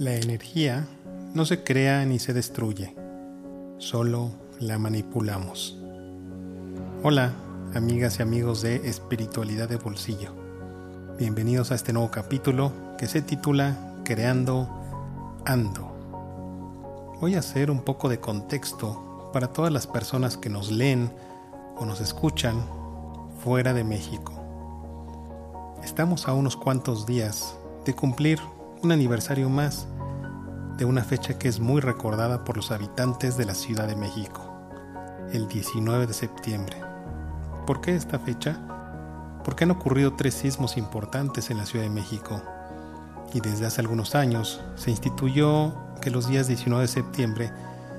La energía no se crea ni se destruye, solo la manipulamos. Hola, amigas y amigos de Espiritualidad de Bolsillo. Bienvenidos a este nuevo capítulo que se titula Creando Ando. Voy a hacer un poco de contexto para todas las personas que nos leen o nos escuchan fuera de México. Estamos a unos cuantos días de cumplir un aniversario más de una fecha que es muy recordada por los habitantes de la Ciudad de México, el 19 de septiembre. ¿Por qué esta fecha? Porque han ocurrido tres sismos importantes en la Ciudad de México y desde hace algunos años se instituyó que los días 19 de septiembre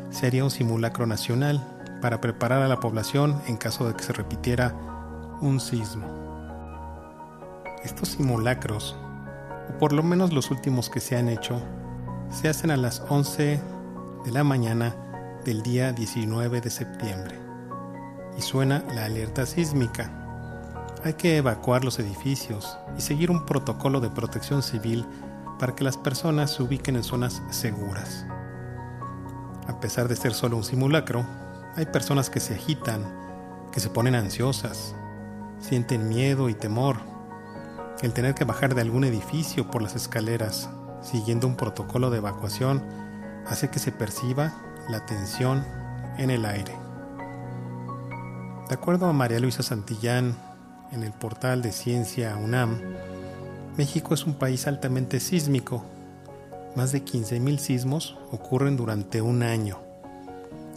se haría un simulacro nacional para preparar a la población en caso de que se repitiera un sismo. Estos simulacros o por lo menos los últimos que se han hecho, se hacen a las 11 de la mañana del día 19 de septiembre y suena la alerta sísmica. Hay que evacuar los edificios y seguir un protocolo de protección civil para que las personas se ubiquen en zonas seguras. A pesar de ser solo un simulacro, hay personas que se agitan, que se ponen ansiosas, sienten miedo y temor el tener que bajar de algún edificio por las escaleras siguiendo un protocolo de evacuación hace que se perciba la tensión en el aire. De acuerdo a María Luisa Santillán en el portal de Ciencia UNAM, México es un país altamente sísmico. Más de 15.000 sismos ocurren durante un año,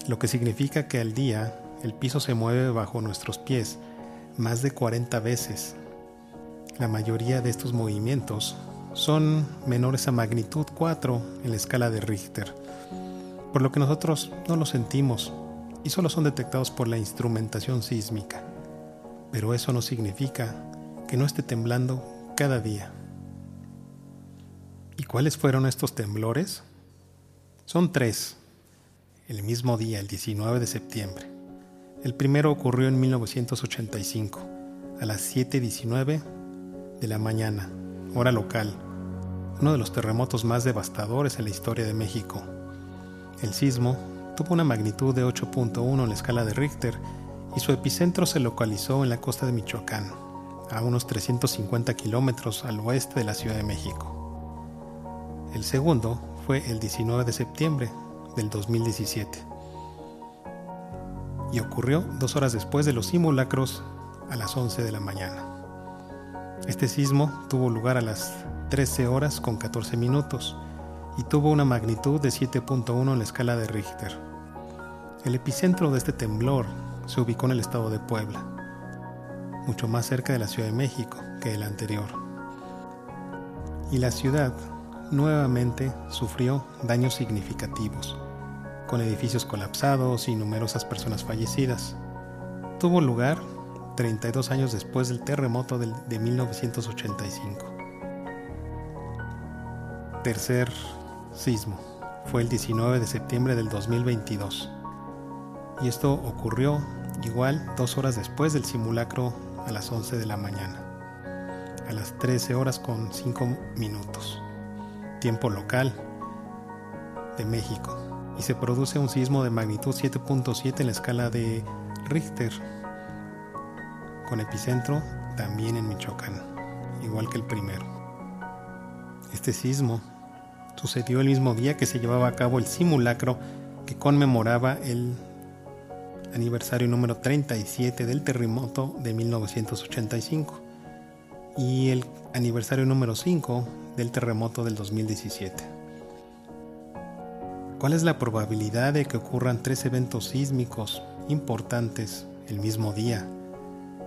lo que significa que al día el piso se mueve bajo nuestros pies más de 40 veces la mayoría de estos movimientos son menores a magnitud 4 en la escala de Richter, por lo que nosotros no los sentimos y solo son detectados por la instrumentación sísmica. Pero eso no significa que no esté temblando cada día. ¿Y cuáles fueron estos temblores? Son tres, el mismo día, el 19 de septiembre. El primero ocurrió en 1985, a las 7.19 de la mañana, hora local, uno de los terremotos más devastadores en la historia de México. El sismo tuvo una magnitud de 8.1 en la escala de Richter y su epicentro se localizó en la costa de Michoacán, a unos 350 kilómetros al oeste de la Ciudad de México. El segundo fue el 19 de septiembre del 2017 y ocurrió dos horas después de los simulacros a las 11 de la mañana. Este sismo tuvo lugar a las 13 horas con 14 minutos y tuvo una magnitud de 7.1 en la escala de Richter. El epicentro de este temblor se ubicó en el estado de Puebla, mucho más cerca de la Ciudad de México que el anterior. Y la ciudad nuevamente sufrió daños significativos, con edificios colapsados y numerosas personas fallecidas. Tuvo lugar 32 años después del terremoto de 1985. Tercer sismo. Fue el 19 de septiembre del 2022 y esto ocurrió igual dos horas después del simulacro a las 11 de la mañana, a las 13 horas con 5 minutos, tiempo local de México, y se produce un sismo de magnitud 7.7 en la escala de Richter con epicentro también en Michoacán, igual que el primero. Este sismo sucedió el mismo día que se llevaba a cabo el simulacro que conmemoraba el aniversario número 37 del terremoto de 1985 y el aniversario número 5 del terremoto del 2017. ¿Cuál es la probabilidad de que ocurran tres eventos sísmicos importantes el mismo día?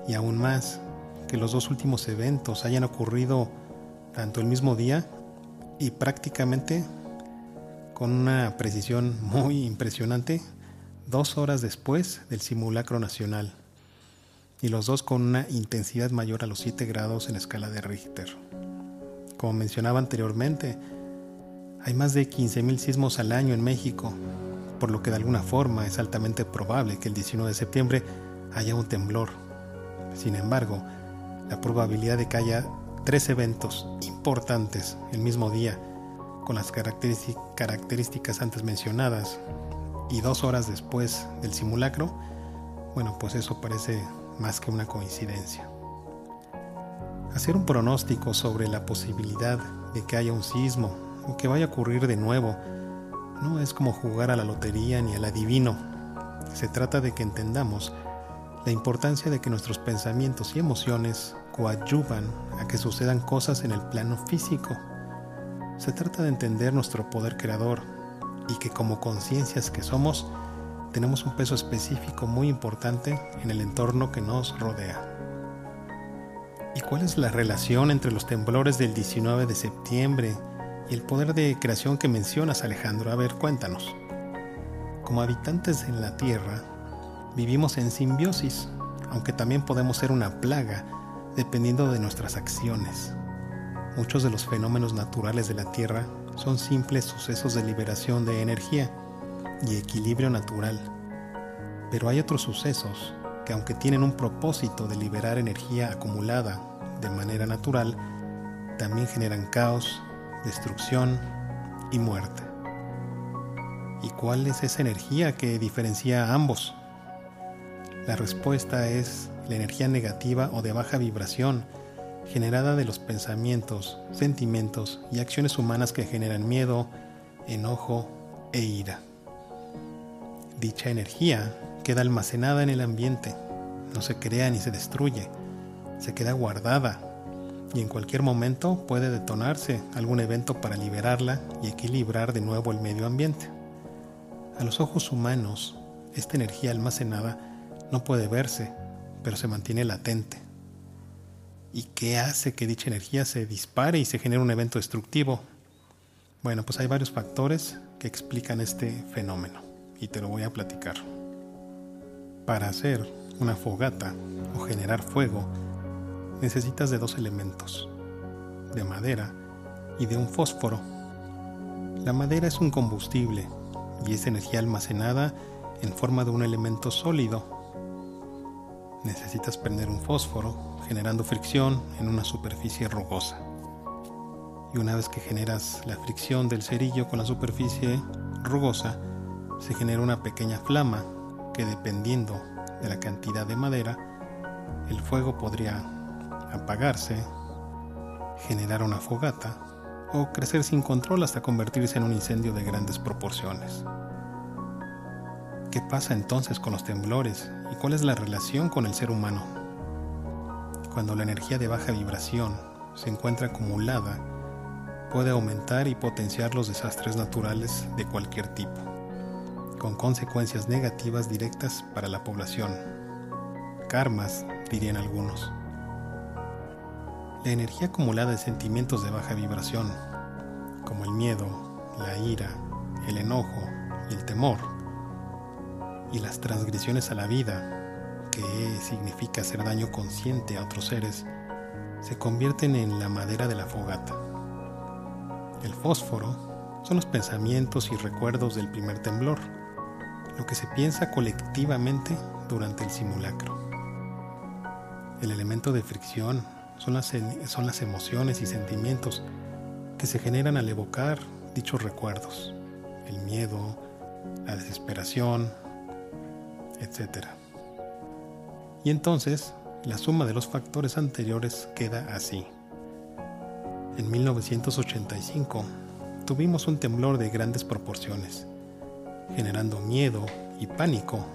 Y aún más que los dos últimos eventos hayan ocurrido tanto el mismo día y prácticamente con una precisión muy impresionante dos horas después del simulacro nacional y los dos con una intensidad mayor a los 7 grados en la escala de Richter. Como mencionaba anteriormente, hay más de 15.000 sismos al año en México, por lo que de alguna forma es altamente probable que el 19 de septiembre haya un temblor sin embargo, la probabilidad de que haya tres eventos importantes el mismo día, con las características antes mencionadas y dos horas después del simulacro, bueno, pues eso parece más que una coincidencia. Hacer un pronóstico sobre la posibilidad de que haya un sismo o que vaya a ocurrir de nuevo no es como jugar a la lotería ni al adivino. Se trata de que entendamos la importancia de que nuestros pensamientos y emociones coadyuvan a que sucedan cosas en el plano físico. Se trata de entender nuestro poder creador y que como conciencias que somos, tenemos un peso específico muy importante en el entorno que nos rodea. ¿Y cuál es la relación entre los temblores del 19 de septiembre y el poder de creación que mencionas, Alejandro? A ver, cuéntanos. Como habitantes en la Tierra, vivimos en simbiosis, aunque también podemos ser una plaga dependiendo de nuestras acciones. Muchos de los fenómenos naturales de la Tierra son simples sucesos de liberación de energía y equilibrio natural. Pero hay otros sucesos que aunque tienen un propósito de liberar energía acumulada de manera natural, también generan caos, destrucción y muerte. ¿Y cuál es esa energía que diferencia a ambos? La respuesta es la energía negativa o de baja vibración generada de los pensamientos, sentimientos y acciones humanas que generan miedo, enojo e ira. Dicha energía queda almacenada en el ambiente, no se crea ni se destruye, se queda guardada y en cualquier momento puede detonarse algún evento para liberarla y equilibrar de nuevo el medio ambiente. A los ojos humanos, esta energía almacenada no puede verse, pero se mantiene latente. ¿Y qué hace que dicha energía se dispare y se genere un evento destructivo? Bueno, pues hay varios factores que explican este fenómeno y te lo voy a platicar. Para hacer una fogata o generar fuego, necesitas de dos elementos, de madera y de un fósforo. La madera es un combustible y es energía almacenada en forma de un elemento sólido necesitas prender un fósforo generando fricción en una superficie rugosa. Y una vez que generas la fricción del cerillo con la superficie rugosa, se genera una pequeña flama que dependiendo de la cantidad de madera, el fuego podría apagarse, generar una fogata o crecer sin control hasta convertirse en un incendio de grandes proporciones. ¿Qué pasa entonces con los temblores y cuál es la relación con el ser humano? Cuando la energía de baja vibración se encuentra acumulada, puede aumentar y potenciar los desastres naturales de cualquier tipo, con consecuencias negativas directas para la población. Karmas, dirían algunos. La energía acumulada de sentimientos de baja vibración, como el miedo, la ira, el enojo y el temor, y las transgresiones a la vida, que significa hacer daño consciente a otros seres, se convierten en la madera de la fogata. El fósforo son los pensamientos y recuerdos del primer temblor, lo que se piensa colectivamente durante el simulacro. El elemento de fricción son las, son las emociones y sentimientos que se generan al evocar dichos recuerdos, el miedo, la desesperación, etc. Y entonces, la suma de los factores anteriores queda así. En 1985 tuvimos un temblor de grandes proporciones, generando miedo y pánico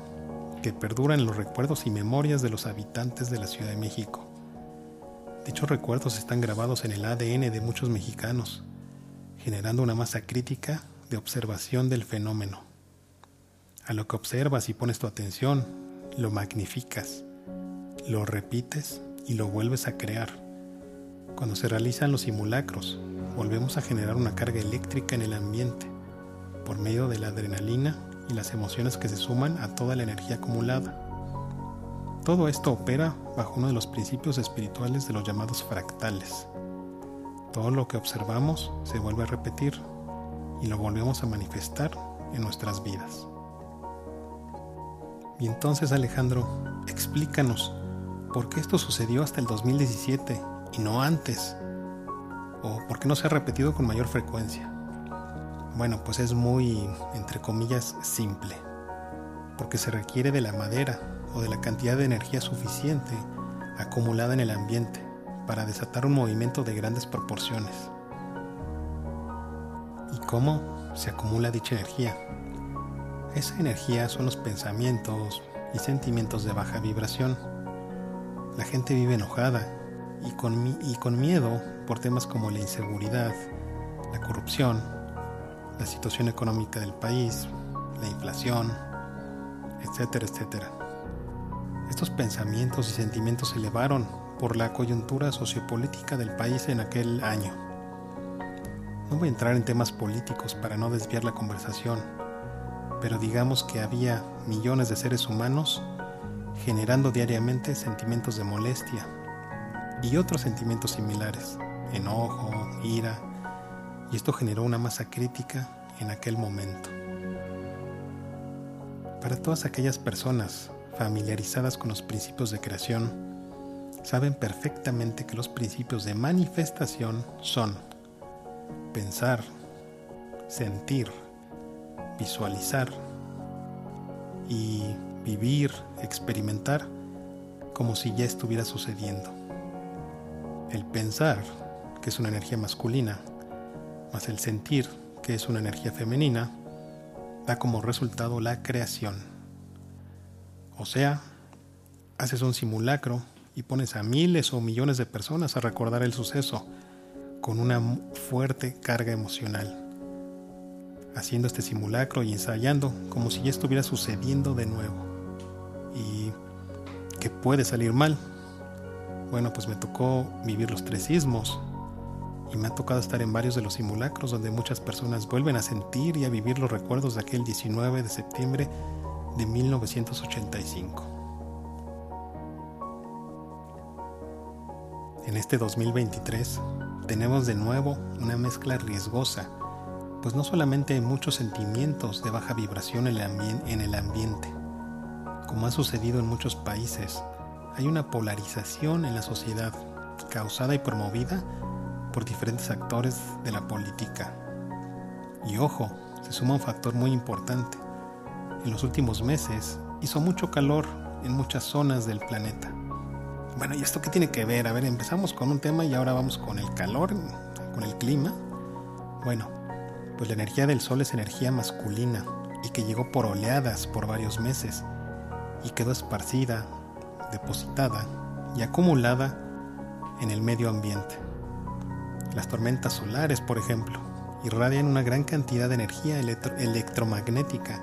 que perdura en los recuerdos y memorias de los habitantes de la Ciudad de México. Dichos recuerdos están grabados en el ADN de muchos mexicanos, generando una masa crítica de observación del fenómeno. A lo que observas y pones tu atención, lo magnificas, lo repites y lo vuelves a crear. Cuando se realizan los simulacros, volvemos a generar una carga eléctrica en el ambiente por medio de la adrenalina y las emociones que se suman a toda la energía acumulada. Todo esto opera bajo uno de los principios espirituales de los llamados fractales. Todo lo que observamos se vuelve a repetir y lo volvemos a manifestar en nuestras vidas. Y entonces Alejandro, explícanos, ¿por qué esto sucedió hasta el 2017 y no antes? ¿O por qué no se ha repetido con mayor frecuencia? Bueno, pues es muy, entre comillas, simple, porque se requiere de la madera o de la cantidad de energía suficiente acumulada en el ambiente para desatar un movimiento de grandes proporciones. ¿Y cómo se acumula dicha energía? Esa energía son los pensamientos y sentimientos de baja vibración. La gente vive enojada y con, miedo por temas como la inseguridad, la corrupción, la situación económica del país, la inflación, etcétera, etcétera. Estos pensamientos y sentimientos se elevaron por la coyuntura sociopolítica del país en aquel año. No voy a entrar en temas políticos para no desviar la conversación, pero digamos que había millones de seres humanos generando diariamente sentimientos de molestia y otros sentimientos similares, enojo, ira, y esto generó una masa crítica en aquel momento. Para todas aquellas personas familiarizadas con los principios de creación, saben perfectamente que los principios de manifestación son pensar, sentir, visualizar y vivir, experimentar como si ya estuviera sucediendo. El pensar, que es una energía masculina, más el sentir, que es una energía femenina, da como resultado la creación. O sea, haces un simulacro y pones a miles o millones de personas a recordar el suceso con una fuerte carga emocional, haciendo este simulacro y ensayando como si ya estuviera sucediendo de nuevo. Y que puede salir mal. Bueno, pues me tocó vivir los tres sismos, y me ha tocado estar en varios de los simulacros donde muchas personas vuelven a sentir y a vivir los recuerdos de aquel 19 de septiembre de 1985. En este 2023 tenemos de nuevo una mezcla riesgosa, pues no solamente hay muchos sentimientos de baja vibración en el ambiente, como ha sucedido en muchos países, hay una polarización en la sociedad causada y promovida por diferentes actores de la política. Y ojo, se suma un factor muy importante. En los últimos meses hizo mucho calor en muchas zonas del planeta. Bueno, ¿y esto qué tiene que ver? A ver, empezamos con un tema y ahora vamos con el calor, con el clima. Bueno, pues la energía del Sol es energía masculina y que llegó por oleadas por varios meses y quedó esparcida, depositada y acumulada en el medio ambiente. Las tormentas solares, por ejemplo, irradian una gran cantidad de energía electromagnética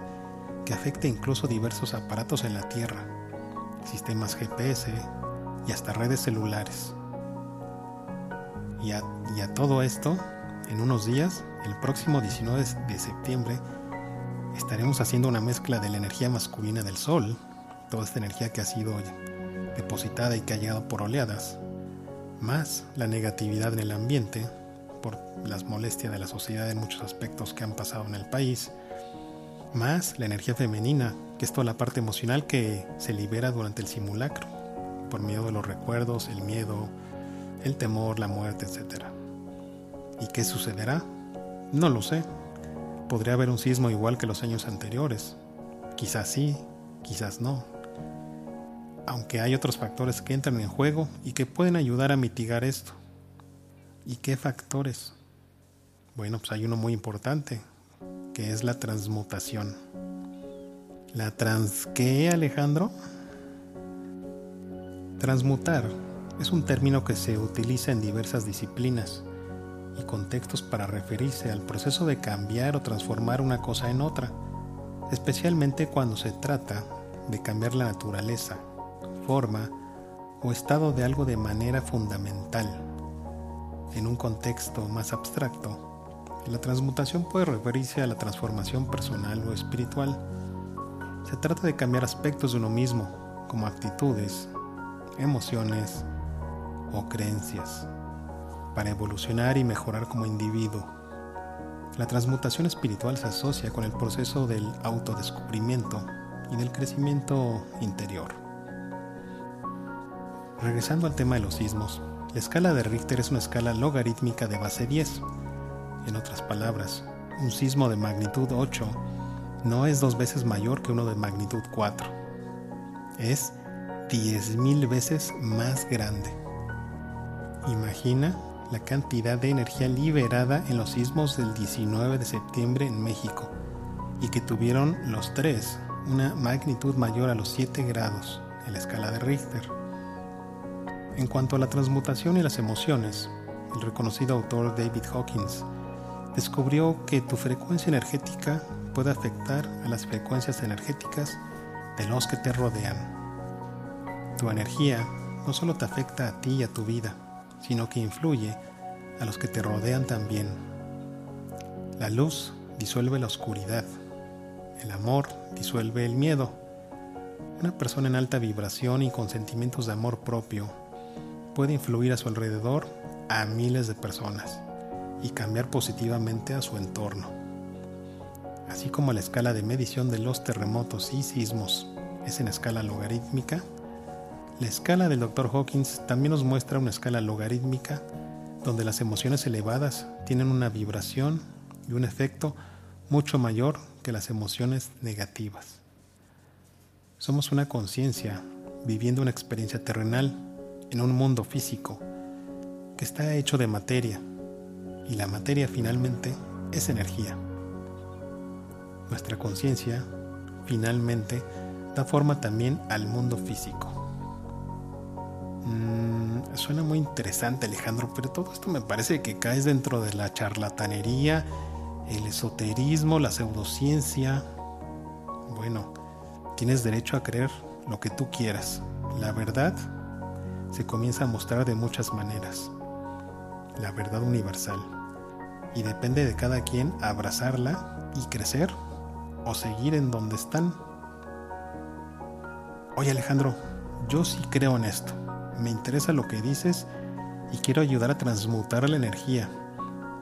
que afecta incluso diversos aparatos en la Tierra, sistemas GPS y hasta redes celulares. Y a, y a todo esto, en unos días, el próximo 19 de septiembre, estaremos haciendo una mezcla de la energía masculina del Sol, toda esta energía que ha sido depositada y que ha llegado por oleadas, más la negatividad en el ambiente por las molestias de la sociedad en muchos aspectos que han pasado en el país, más la energía femenina, que es toda la parte emocional que se libera durante el simulacro, por medio de los recuerdos, el miedo, el temor, la muerte, etc. ¿Y qué sucederá? No lo sé. Podría haber un sismo igual que los años anteriores. Quizás sí, quizás no aunque hay otros factores que entran en juego y que pueden ayudar a mitigar esto. ¿Y qué factores? Bueno, pues hay uno muy importante, que es la transmutación. ¿La trans qué, Alejandro? Transmutar es un término que se utiliza en diversas disciplinas y contextos para referirse al proceso de cambiar o transformar una cosa en otra, especialmente cuando se trata de cambiar la naturaleza, forma o estado de algo de manera fundamental. En un contexto más abstracto, la transmutación puede referirse a la transformación personal o espiritual. Se trata de cambiar aspectos de uno mismo, como actitudes, emociones o creencias, para evolucionar y mejorar como individuo. La transmutación espiritual se asocia con el proceso del autodescubrimiento y del crecimiento interior. Regresando al tema de los sismos, la escala de Richter es una escala logarítmica de base 10. En otras palabras, un sismo de magnitud 8 no es dos veces mayor que uno de magnitud 4. Es 10.000 veces más grande. Imagina la cantidad de energía liberada en los sismos del 19 de septiembre en México y que tuvieron los tres una magnitud mayor a los 7 grados en la escala de Richter. En cuanto a la transmutación y las emociones, el reconocido autor David Hawkins descubrió que tu frecuencia energética puede afectar a las frecuencias energéticas de los que te rodean. Tu energía no solo te afecta a ti y a tu vida, sino que influye a los que te rodean también. La luz disuelve la oscuridad. El amor disuelve el miedo. Una persona en alta vibración y con sentimientos de amor propio puede influir a su alrededor a miles de personas y cambiar positivamente a su entorno. Así como la escala de medición de los terremotos y sismos es en escala logarítmica, la escala del Dr. Hawkins también nos muestra una escala logarítmica donde las emociones elevadas tienen una vibración y un efecto mucho mayor que las emociones negativas. Somos una conciencia viviendo una experiencia terrenal en un mundo físico que está hecho de materia y la materia finalmente es energía. Nuestra conciencia finalmente da forma también al mundo físico. Mm, suena muy interesante Alejandro, pero todo esto me parece que caes dentro de la charlatanería, el esoterismo, la pseudociencia. Bueno, tienes derecho a creer lo que tú quieras. La verdad se comienza a mostrar de muchas maneras. La verdad universal. Y depende de cada quien abrazarla y crecer o seguir en donde están. Oye Alejandro, yo sí creo en esto me interesa lo que dices y quiero ayudar a transmutar la energía,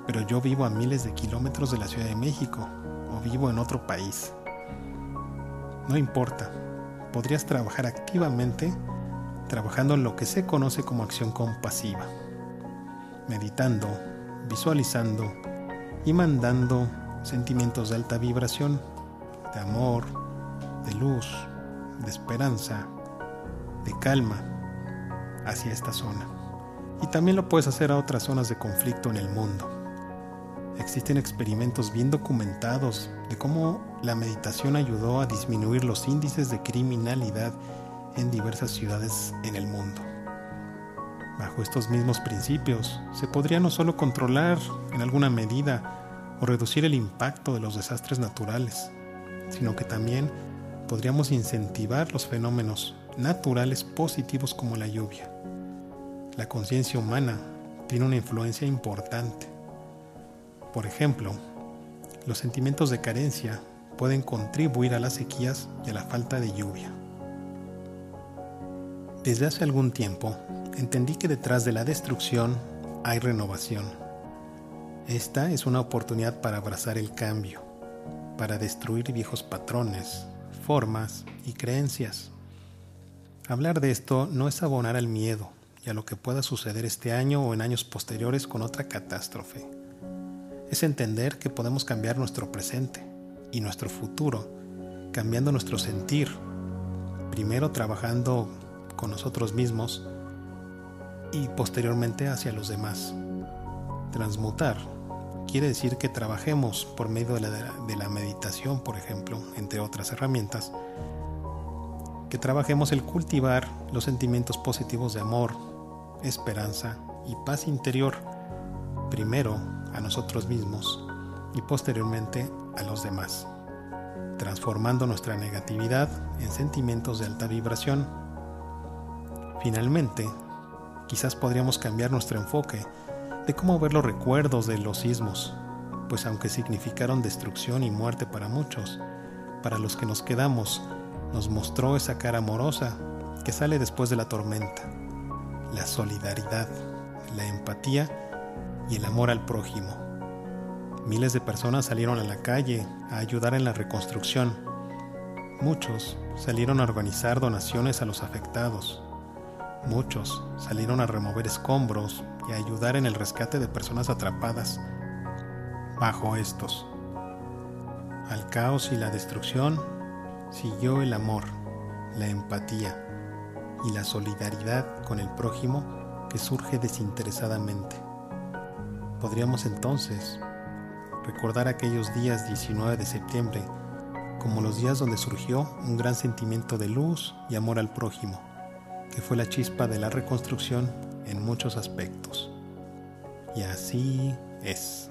pero yo vivo a miles de kilómetros de la Ciudad de México o vivo en otro país. No importa, podrías trabajar activamente trabajando en lo que se conoce como acción compasiva, meditando, visualizando y mandando sentimientos de alta vibración, de amor, de luz, de esperanza, de calma hacia esta zona. Y también lo puedes hacer a otras zonas de conflicto en el mundo. Existen experimentos bien documentados de cómo la meditación ayudó a disminuir los índices de criminalidad en diversas ciudades en el mundo. Bajo estos mismos principios, se podría no solo controlar en alguna medida o reducir el impacto de los desastres naturales, sino que también podríamos incentivar los fenómenos naturales positivos como la lluvia. La conciencia humana tiene una influencia importante. Por ejemplo, los sentimientos de carencia pueden contribuir a las sequías y a la falta de lluvia. Desde hace algún tiempo entendí que detrás de la destrucción hay renovación. Esta es una oportunidad para abrazar el cambio, para destruir viejos patrones, formas y creencias. Hablar de esto no es abonar al miedo a lo que pueda suceder este año o en años posteriores con otra catástrofe. Es entender que podemos cambiar nuestro presente y nuestro futuro, cambiando nuestro sentir, primero trabajando con nosotros mismos y posteriormente hacia los demás. Transmutar quiere decir que trabajemos por medio de la meditación, por ejemplo, entre otras herramientas, que trabajemos el cultivar los sentimientos positivos de amor, esperanza y paz interior, primero a nosotros mismos y posteriormente a los demás, transformando nuestra negatividad en sentimientos de alta vibración. Finalmente, quizás podríamos cambiar nuestro enfoque de cómo ver los recuerdos de los sismos, pues aunque significaron destrucción y muerte para muchos, para los que nos quedamos nos mostró esa cara amorosa que sale después de la tormenta, la solidaridad, la empatía y el amor al prójimo. Miles de personas salieron a la calle a ayudar en la reconstrucción. Muchos salieron a organizar donaciones a los afectados. Muchos salieron a remover escombros y a ayudar en el rescate de personas atrapadas bajo estos Al caos y la destrucción siguió el amor, la empatía y la solidaridad con el prójimo que surge desinteresadamente. Podríamos entonces recordar aquellos días 19 de septiembre como los días donde surgió un gran sentimiento de luz y amor al prójimo, que fue la chispa de la reconstrucción en muchos aspectos. Y así es.